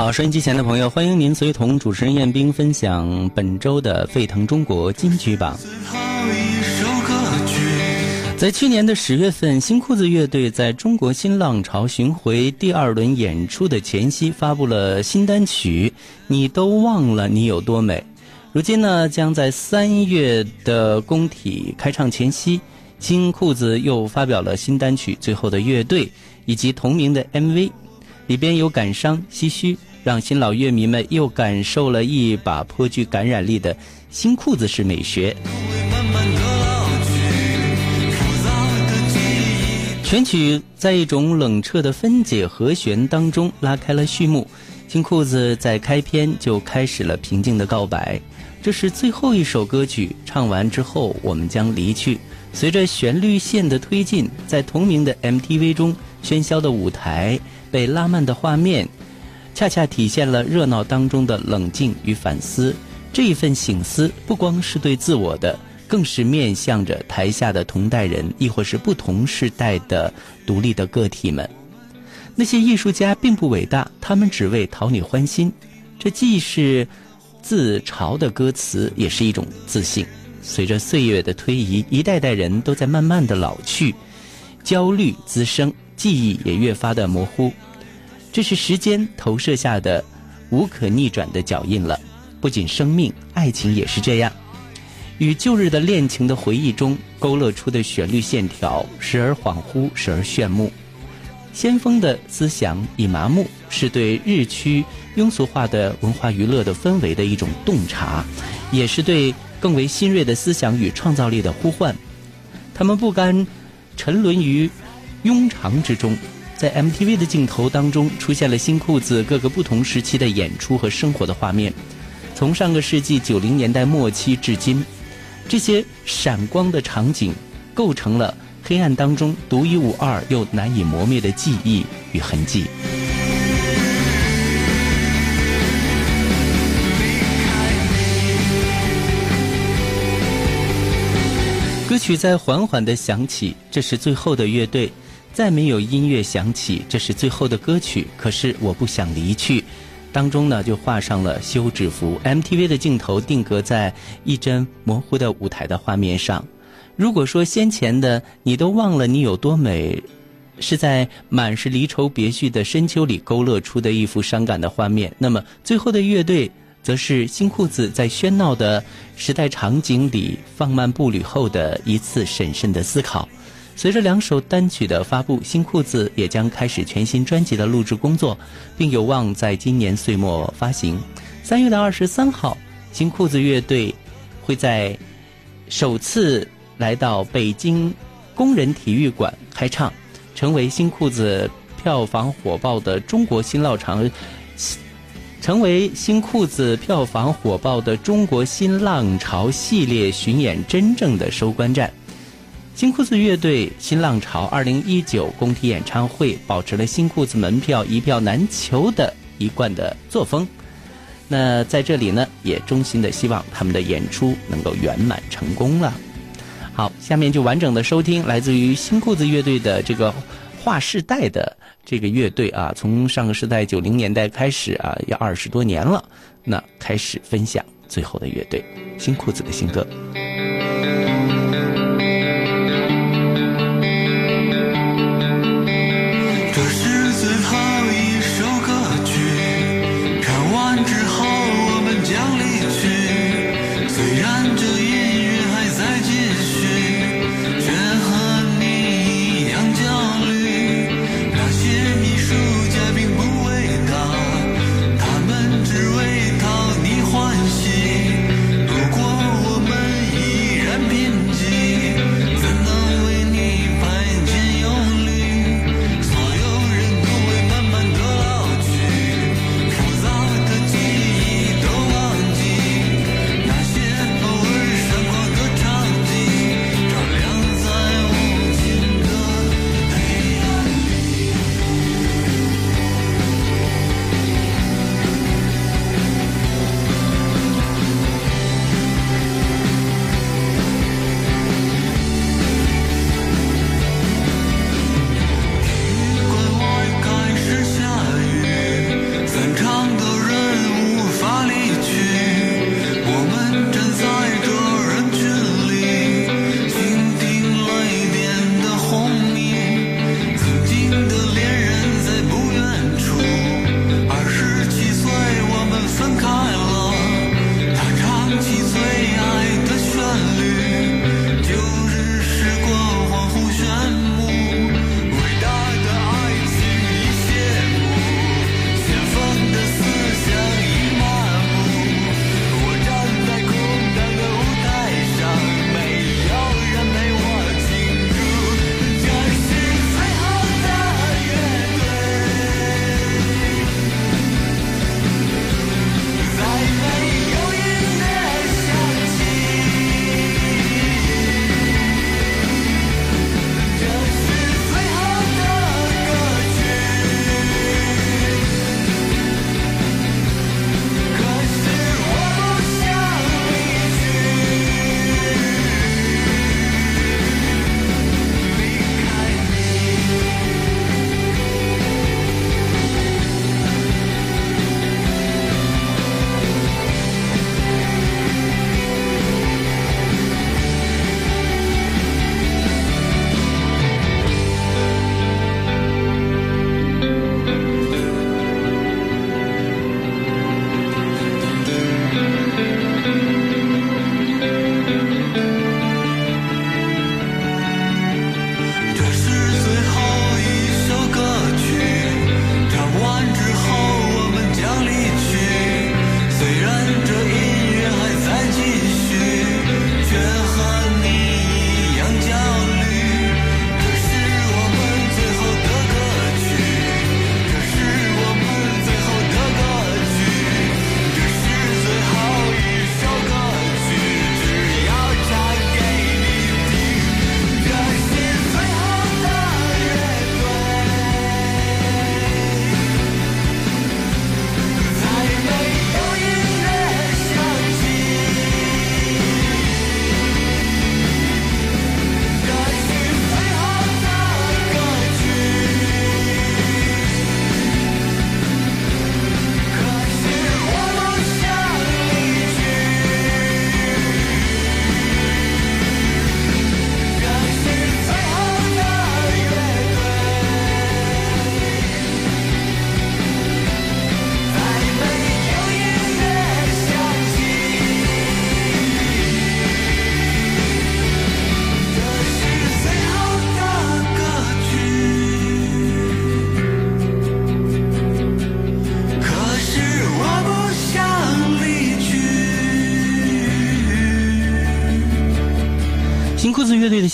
好，收音机前的朋友，欢迎您随同主持人彦斌分享本周的沸腾中国金曲榜。在去年的十月份，新裤子乐队在中国新浪潮巡回第二轮演出的前夕，发布了新单曲《你都忘了你有多美》。如今呢，将在三月的工体开唱前夕，新裤子又发表了新单曲《最后的乐队》，以及同名的 MV，里边有感伤、唏嘘，让新老乐迷们又感受了一把颇具感染力的新裤子式美学。全曲在一种冷彻的分解和弦当中拉开了序幕，新裤子在开篇就开始了平静的告白。这是最后一首歌曲，唱完之后我们将离去。随着旋律线的推进，在同名的 MTV 中，喧嚣的舞台被拉慢的画面，恰恰体现了热闹当中的冷静与反思。这一份醒思，不光是对自我的。更是面向着台下的同代人，亦或是不同时代的独立的个体们。那些艺术家并不伟大，他们只为讨你欢心。这既是自嘲的歌词，也是一种自信。随着岁月的推移，一代代人都在慢慢的老去，焦虑滋生，记忆也越发的模糊。这是时间投射下的无可逆转的脚印了。不仅生命，爱情也是这样。与旧日的恋情的回忆中勾勒出的旋律线条，时而恍惚，时而炫目。先锋的思想已麻木，是对日趋庸俗化的文化娱乐的氛围的一种洞察，也是对更为新锐的思想与创造力的呼唤。他们不甘沉沦于庸常之中，在 MTV 的镜头当中出现了新裤子各个不同时期的演出和生活的画面，从上个世纪九零年代末期至今。这些闪光的场景，构成了黑暗当中独一无二又难以磨灭的记忆与痕迹。歌曲在缓缓的响起，这是最后的乐队。再没有音乐响起，这是最后的歌曲。可是我不想离去。当中呢，就画上了休止符。MTV 的镜头定格在一帧模糊的舞台的画面上。如果说先前的你都忘了你有多美，是在满是离愁别绪的深秋里勾勒出的一幅伤感的画面，那么最后的乐队，则是新裤子在喧闹的时代场景里放慢步履后的一次审慎的思考。随着两首单曲的发布，新裤子也将开始全新专辑的录制工作，并有望在今年岁末发行。三月的二十三号，新裤子乐队会在首次来到北京工人体育馆开唱，成为新裤子票房火爆的中国新浪潮，成为新裤子票房火爆的中国新浪潮系列巡演真正的收官战。新裤子乐队新浪潮二零一九工体演唱会保持了新裤子门票一票难求的一贯的作风。那在这里呢，也衷心的希望他们的演出能够圆满成功了。好，下面就完整的收听来自于新裤子乐队的这个划世代的这个乐队啊，从上个时代九零年代开始啊，要二十多年了，那开始分享最后的乐队新裤子的新歌。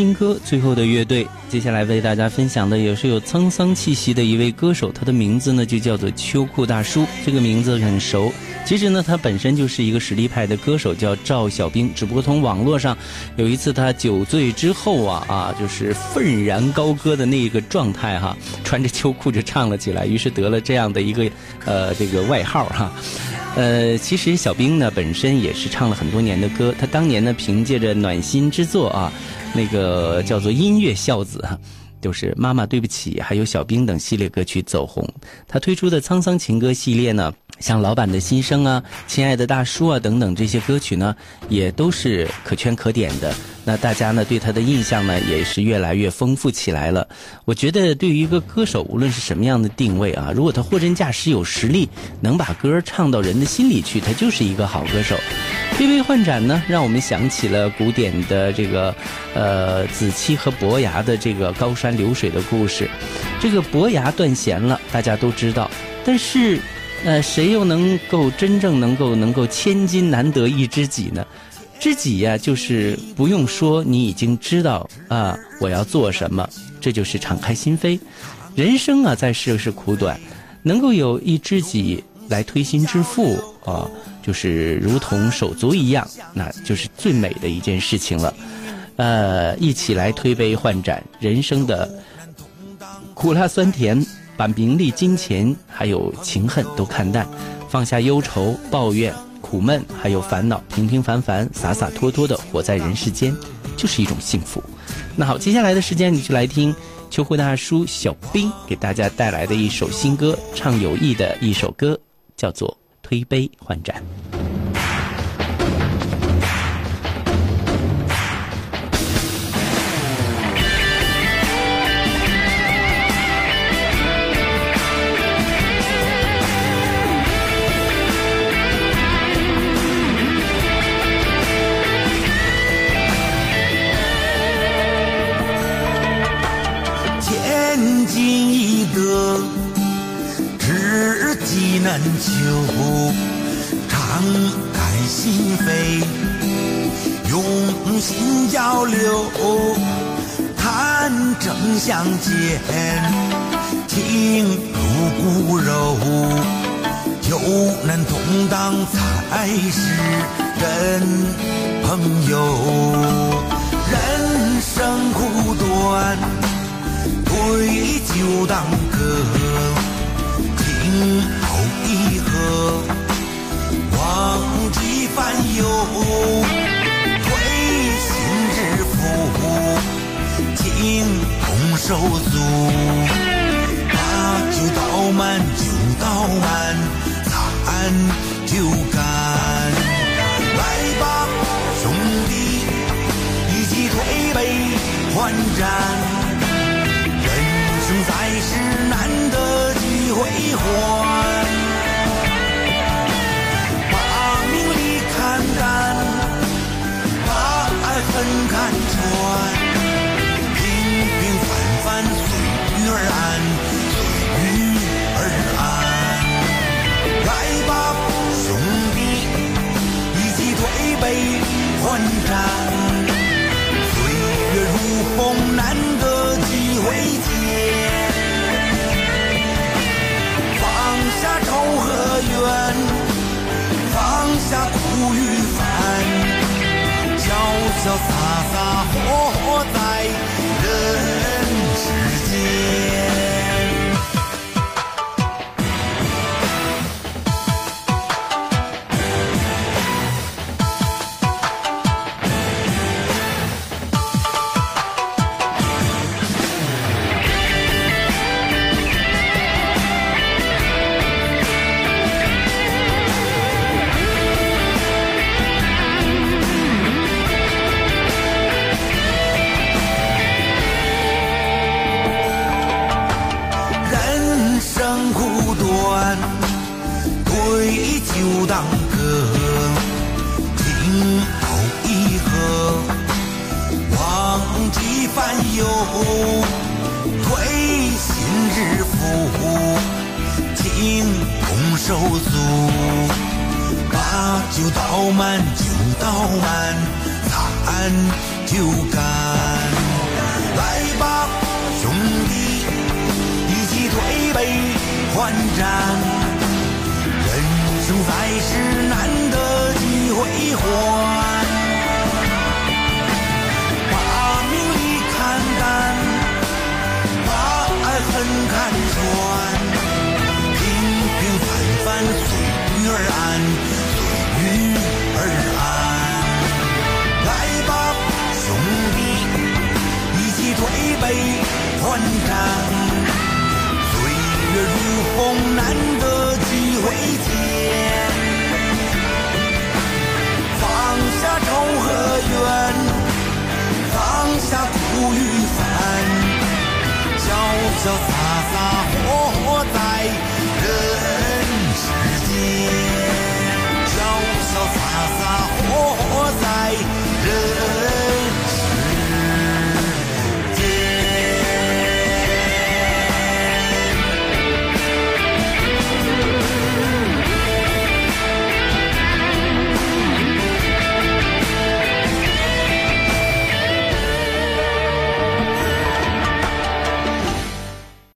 新歌《最后的乐队》。接下来为大家分享的也是有沧桑气息的一位歌手，他的名字呢就叫做秋裤大叔。这个名字很熟，其实呢他本身就是一个实力派的歌手，叫赵小兵。只不过从网络上有一次他酒醉之后啊啊，就是愤然高歌的那个状态哈，穿着秋裤就唱了起来，于是得了这样的一个呃这个外号哈。呃，其实小兵呢本身也是唱了很多年的歌，他当年呢凭借着暖心之作啊。那个叫做音乐孝子，就是《妈妈对不起》还有《小兵》等系列歌曲走红。他推出的沧桑情歌系列呢，像《老板的心声》啊、《亲爱的大叔》啊等等这些歌曲呢，也都是可圈可点的。那大家呢对他的印象呢也是越来越丰富起来了。我觉得对于一个歌手，无论是什么样的定位啊，如果他货真价实有实力，能把歌唱到人的心里去，他就是一个好歌手。推杯换盏呢，让我们想起了古典的这个，呃，子期和伯牙的这个高山流水的故事。这个伯牙断弦了，大家都知道，但是，呃，谁又能够真正能够能够千金难得一知己呢？知己呀，就是不用说，你已经知道啊，我要做什么，这就是敞开心扉。人生啊，在世是苦短，能够有一知己来推心置腹啊。就是如同手足一样，那就是最美的一件事情了。呃，一起来推杯换盏，人生的苦辣酸甜，把名利金钱还有情恨都看淡，放下忧愁抱怨苦闷还有烦恼，平平凡凡洒洒脱脱的活在人世间，就是一种幸福。那好，接下来的时间你就来听秋裤大叔小兵给大家带来的一首新歌，唱有意的一首歌，叫做。推杯换盏。间，情如骨肉，有难同当才是真朋友。人生苦短，对酒当歌。情好一合，忘记烦忧，推心置腹，情同手足，把酒倒满，酒倒满，咱酒干。来吧，兄弟，一起推杯换盏。人生在世难得几回还，潇潇洒洒活在人世间。福推心置腹情同手足把酒倒满酒倒满咱就干来吧兄弟一起推杯换盏人生在世难得几回欢。不与凡嚣争。